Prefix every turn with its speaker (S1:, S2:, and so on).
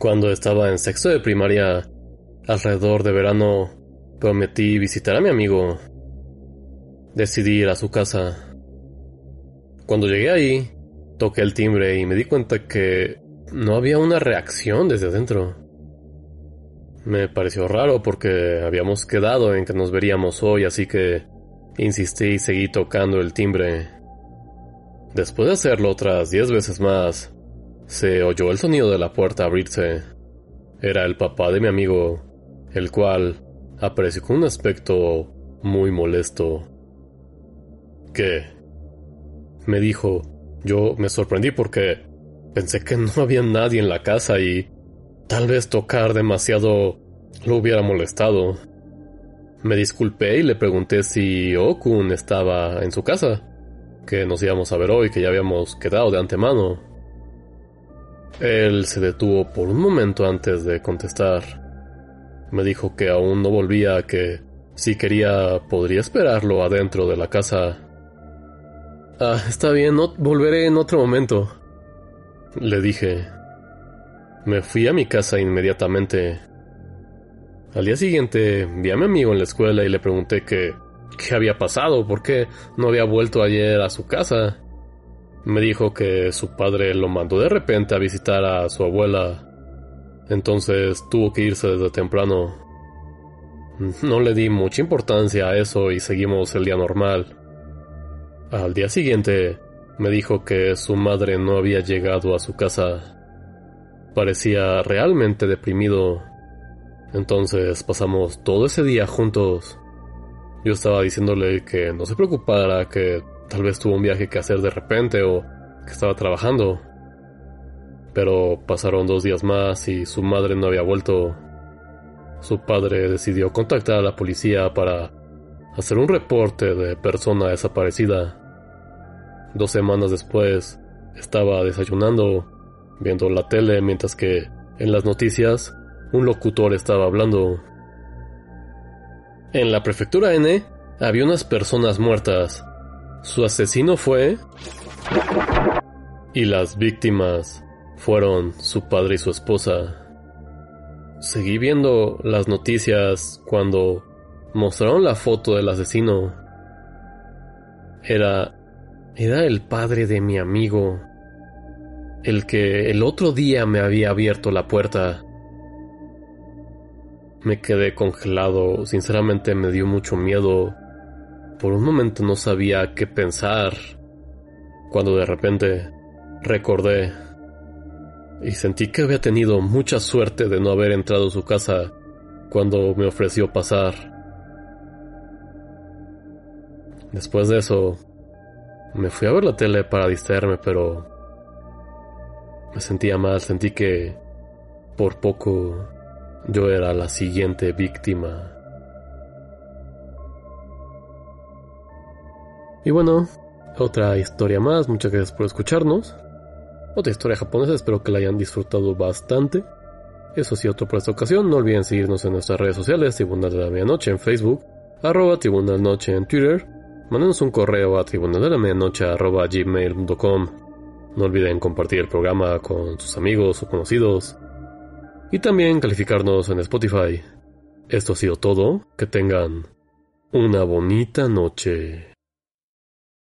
S1: Cuando estaba en sexto de primaria, alrededor de verano, prometí visitar a mi amigo. Decidí ir a su casa. Cuando llegué ahí, toqué el timbre y me di cuenta que no había una reacción desde adentro. Me pareció raro porque habíamos quedado en que nos veríamos hoy, así que insistí y seguí tocando el timbre. Después de hacerlo otras diez veces más, se oyó el sonido de la puerta abrirse. Era el papá de mi amigo, el cual apareció con un aspecto muy molesto. ¿Qué? Me dijo. Yo me sorprendí porque pensé que no había nadie en la casa y tal vez tocar demasiado lo hubiera molestado. Me disculpé y le pregunté si Okun estaba en su casa, que nos íbamos a ver hoy, que ya habíamos quedado de antemano. Él se detuvo por un momento antes de contestar. Me dijo que aún no volvía, que si quería podría esperarlo adentro de la casa. Ah, está bien, no volveré en otro momento. Le dije. Me fui a mi casa inmediatamente. Al día siguiente vi a mi amigo en la escuela y le pregunté que qué había pasado, por qué no había vuelto ayer a su casa. Me dijo que su padre lo mandó de repente a visitar a su abuela. Entonces tuvo que irse desde temprano. No le di mucha importancia a eso y seguimos el día normal. Al día siguiente me dijo que su madre no había llegado a su casa. Parecía realmente deprimido. Entonces pasamos todo ese día juntos. Yo estaba diciéndole que no se preocupara, que Tal vez tuvo un viaje que hacer de repente o que estaba trabajando. Pero pasaron dos días más y su madre no había vuelto. Su padre decidió contactar a la policía para hacer un reporte de persona desaparecida. Dos semanas después, estaba desayunando, viendo la tele, mientras que en las noticias un locutor estaba hablando. En la prefectura N había unas personas muertas. Su asesino fue... Y las víctimas fueron su padre y su esposa. Seguí viendo las noticias cuando mostraron la foto del asesino. Era... Era el padre de mi amigo. El que el otro día me había abierto la puerta. Me quedé congelado, sinceramente me dio mucho miedo por un momento no sabía qué pensar, cuando de repente recordé y sentí que había tenido mucha suerte de no haber entrado a su casa cuando me ofreció pasar. Después de eso, me fui a ver la tele para distraerme, pero me sentía mal, sentí que por poco yo era la siguiente víctima. Y bueno, otra historia más, muchas gracias por escucharnos. Otra historia japonesa, espero que la hayan disfrutado bastante. Eso sí, otro por esta ocasión, no olviden seguirnos en nuestras redes sociales, Tribunal de la Medianoche en Facebook, arroba Tribunal Noche en Twitter, mándenos un correo a tribunal de la medianoche arroba gmail.com. No olviden compartir el programa con sus amigos o conocidos. Y también calificarnos en Spotify. Esto ha sido todo, que tengan una bonita noche.